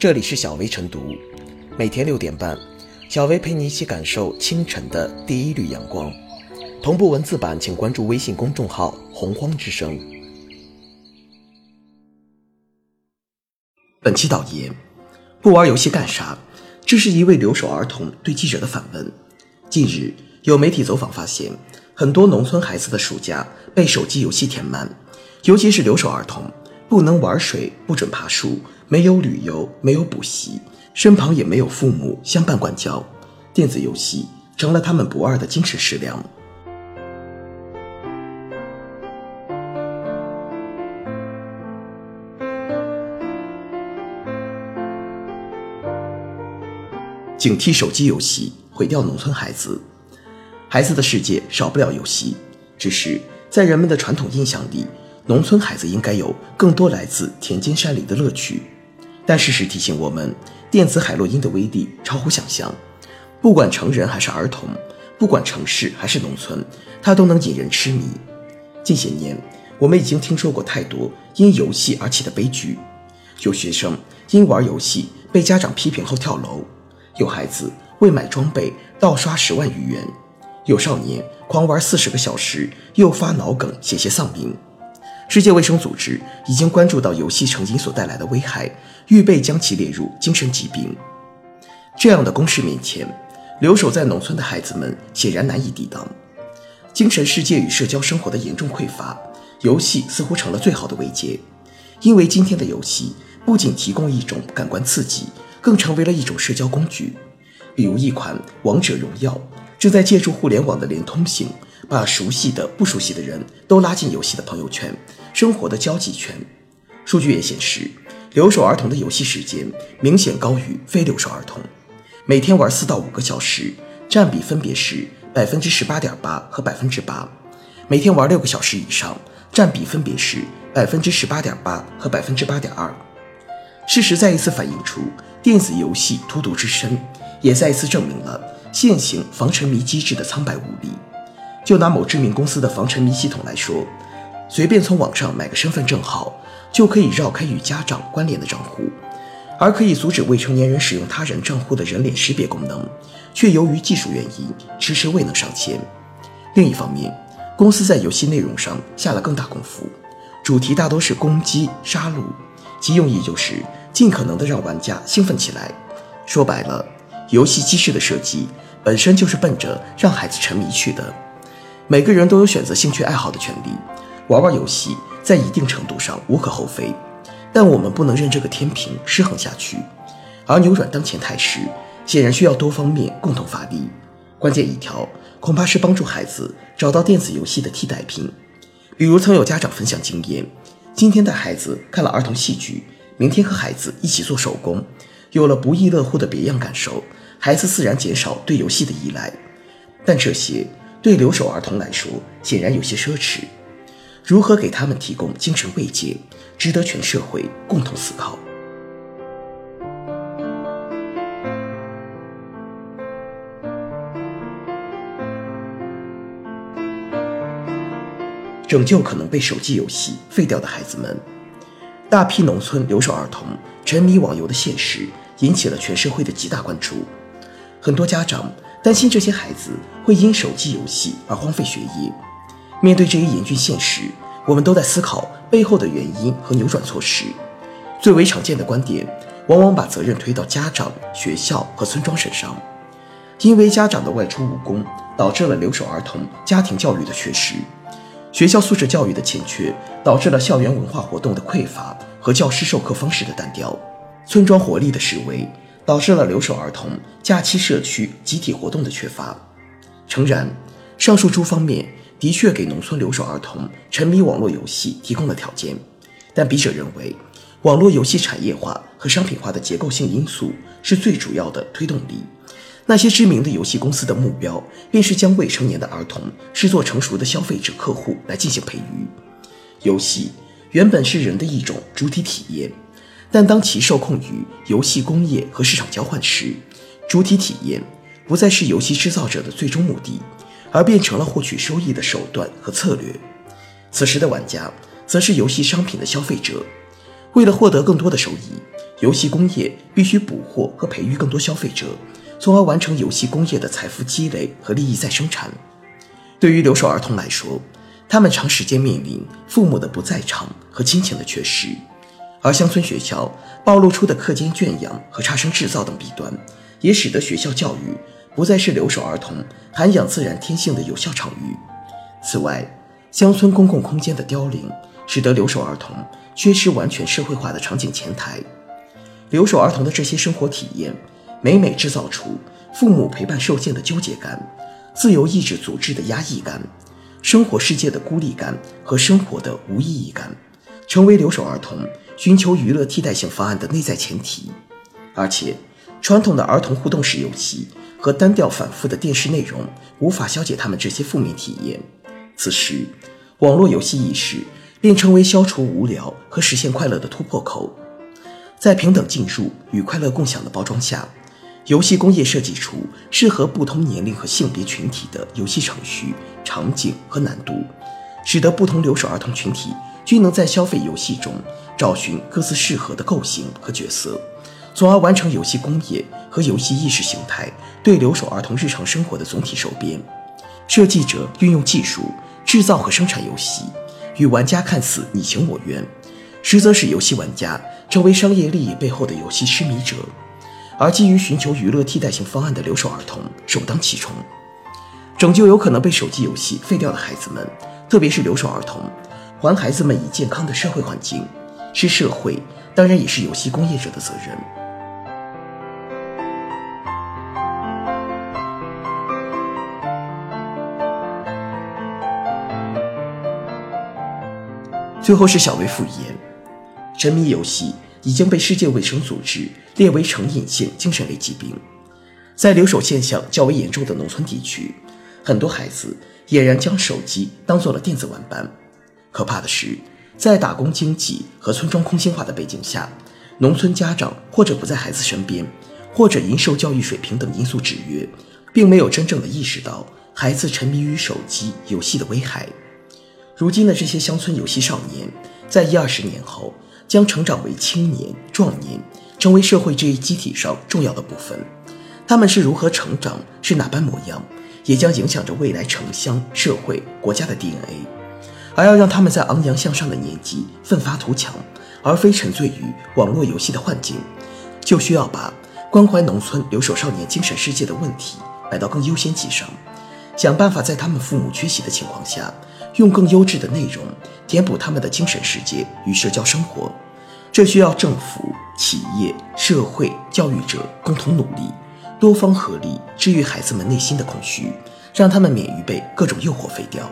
这里是小薇晨读，每天六点半，小薇陪你一起感受清晨的第一缕阳光。同步文字版，请关注微信公众号“洪荒之声”。本期导言：不玩游戏干啥？这是一位留守儿童对记者的反问。近日，有媒体走访发现，很多农村孩子的暑假被手机游戏填满，尤其是留守儿童，不能玩水，不准爬树，没有旅游，没有补习，身旁也没有父母相伴管教，电子游戏成了他们不二的精神食粮。警惕手机游戏毁掉农村孩子，孩子的世界少不了游戏。只是在人们的传统印象里，农村孩子应该有更多来自田间山里的乐趣。但事实提醒我们，电子海洛因的威力超乎想象。不管成人还是儿童，不管城市还是农村，它都能引人痴迷。近些年，我们已经听说过太多因游戏而起的悲剧：有学生因玩游戏被家长批评后跳楼。有孩子为买装备盗刷十万余元，有少年狂玩四十个小时诱发脑梗险些丧命。世界卫生组织已经关注到游戏成瘾所带来的危害，预备将其列入精神疾病。这样的公式面前，留守在农村的孩子们显然难以抵挡。精神世界与社交生活的严重匮乏，游戏似乎成了最好的慰藉。因为今天的游戏不仅提供一种感官刺激。更成为了一种社交工具，比如一款《王者荣耀》正在借助互联网的连通性，把熟悉的、不熟悉的人都拉进游戏的朋友圈、生活的交际圈。数据也显示，留守儿童的游戏时间明显高于非留守儿童，每天玩四到五个小时，占比分别是百分之十八点八和百分之八；每天玩六个小时以上，占比分别是百分之十八点八和百分之八点二。事实再一次反映出。电子游戏荼毒之深，也再一次证明了现行防沉迷机制的苍白无力。就拿某知名公司的防沉迷系统来说，随便从网上买个身份证号，就可以绕开与家长关联的账户，而可以阻止未成年人使用他人账户的人脸识别功能，却由于技术原因迟迟未能上线。另一方面，公司在游戏内容上下了更大功夫，主题大多是攻击、杀戮，其用意就是。尽可能的让玩家兴奋起来。说白了，游戏机制的设计本身就是奔着让孩子沉迷去的。每个人都有选择兴趣爱好的权利，玩玩游戏在一定程度上无可厚非。但我们不能任这个天平失衡下去。而扭转当前态势，显然需要多方面共同发力。关键一条恐怕是帮助孩子找到电子游戏的替代品。比如曾有家长分享经验：今天带孩子看了儿童戏剧。明天和孩子一起做手工，有了不亦乐乎的别样感受，孩子自然减少对游戏的依赖。但这些对留守儿童来说显然有些奢侈。如何给他们提供精神慰藉，值得全社会共同思考。拯救可能被手机游戏废掉的孩子们。大批农村留守儿童沉迷网游的现实，引起了全社会的极大关注。很多家长担心这些孩子会因手机游戏而荒废学业。面对这一严峻现实，我们都在思考背后的原因和扭转措施。最为常见的观点，往往把责任推到家长、学校和村庄身上，因为家长的外出务工，导致了留守儿童家庭教育的缺失。学校素质教育的欠缺，导致了校园文化活动的匮乏和教师授课方式的单调；村庄活力的式微，导致了留守儿童假期社区集体活动的缺乏。诚然，上述诸方面的确给农村留守儿童沉迷网络游戏提供了条件，但笔者认为，网络游戏产业化和商品化的结构性因素是最主要的推动力。那些知名的游戏公司的目标，便是将未成年的儿童视作成熟的消费者客户来进行培育。游戏原本是人的一种主体体验，但当其受控于游戏工业和市场交换时，主体体验不再是游戏制造者的最终目的，而变成了获取收益的手段和策略。此时的玩家则是游戏商品的消费者，为了获得更多的收益，游戏工业必须捕获和培育更多消费者，从而完成游戏工业的财富积累和利益再生产。对于留守儿童来说，他们长时间面临父母的不在场和亲情的缺失，而乡村学校暴露出的课间圈养和差生制造等弊端，也使得学校教育不再是留守儿童涵养自然天性的有效场域。此外，乡村公共空间的凋零，使得留守儿童缺失完全社会化的场景前台。留守儿童的这些生活体验，每每制造出父母陪伴受限的纠结感、自由意志组织的压抑感、生活世界的孤立感和生活的无意义感，成为留守儿童寻求娱乐替代性方案的内在前提。而且，传统的儿童互动式游戏和单调反复的电视内容无法消解他们这些负面体验。此时，网络游戏意识便成为消除无聊和实现快乐的突破口。在平等进入与快乐共享的包装下，游戏工业设计出适合不同年龄和性别群体的游戏程序、场景和难度，使得不同留守儿童群体均能在消费游戏中找寻各自适合的构型和角色，从而完成游戏工业和游戏意识形态对留守儿童日常生活的总体收编。设计者运用技术制造和生产游戏，与玩家看似你情我愿，实则是游戏玩家成为商业利益背后的游戏痴迷者，而基于寻求娱乐替代性方案的留守儿童首当其冲。拯救有可能被手机游戏废掉的孩子们，特别是留守儿童，还孩子们以健康的社会环境，是社会，当然也是游戏工业者的责任。最后是小薇复言，沉迷游戏已经被世界卫生组织列为成瘾性精神类疾病。在留守现象较为严重的农村地区，很多孩子俨然将手机当做了电子玩伴。可怕的是，在打工经济和村庄空心化的背景下，农村家长或者不在孩子身边，或者因受教育水平等因素制约，并没有真正的意识到孩子沉迷于手机游戏的危害。如今的这些乡村游戏少年，在一二十年后将成长为青年、壮年，成为社会这一机体上重要的部分。他们是如何成长，是哪般模样，也将影响着未来城乡、社会、国家的 DNA。而要让他们在昂扬向上的年纪奋发图强，而非沉醉于网络游戏的幻境，就需要把关怀农村留守少年精神世界的问题摆到更优先级上，想办法在他们父母缺席的情况下。用更优质的内容填补他们的精神世界与社交生活，这需要政府、企业、社会、教育者共同努力，多方合力治愈孩子们内心的空虚，让他们免于被各种诱惑废掉。